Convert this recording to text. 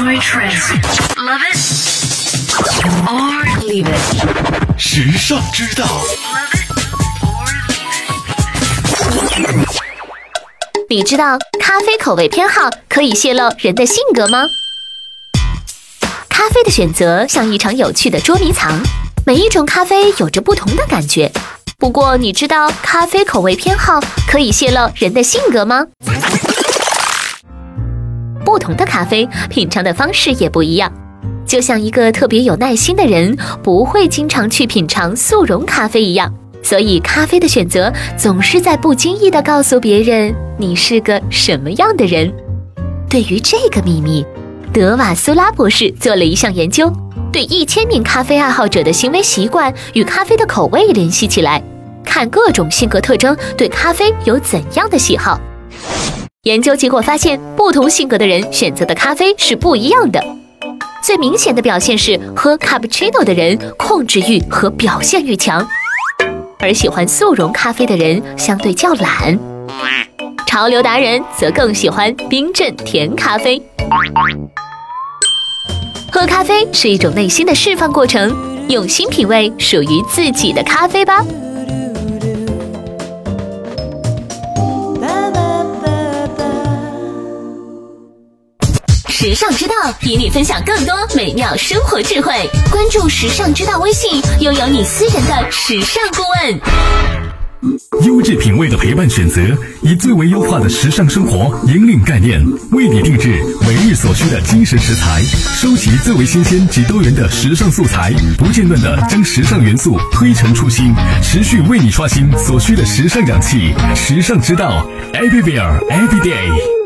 Enjoy trends. Love it or leave it. 时尚之道.你知道咖啡口味偏好可以泄露人的性格吗？咖啡的选择像一场有趣的捉迷藏，每一种咖啡有着不同的感觉。不过，你知道咖啡口味偏好可以泄露人的性格吗？不同的咖啡品尝的方式也不一样。就像一个特别有耐心的人不会经常去品尝速溶咖啡一样，所以咖啡的选择总是在不经意地告诉别人你是个什么样的人。对于这个秘密，德瓦苏拉博士做了一项研究，对一千名咖啡爱好者的行为习惯与咖啡的口味联系起来，看各种性格特征对咖啡有怎样的喜好。研究结果发现，不同性格的人选择的咖啡是不一样的。最明显的表现是，喝 cappuccino 的人控制欲和表现欲强，而喜欢速溶咖啡的人相对较懒。潮流达人则更喜欢冰镇甜咖啡。喝咖啡是一种内心的释放过程，用心品味属于自己的咖啡吧。时尚之道与你分享更多美妙生活智慧。关注时尚之道微信，拥有你私人的时尚顾问。优质品味的陪伴选择，以最为优化的时尚生活引领概念，为你定制每日所需的精神食材，收集最为新鲜及多元的时尚素材，不间断的将时尚元素推陈出新，持续为你刷新所需的时尚氧气。时尚之道，everywhere every day。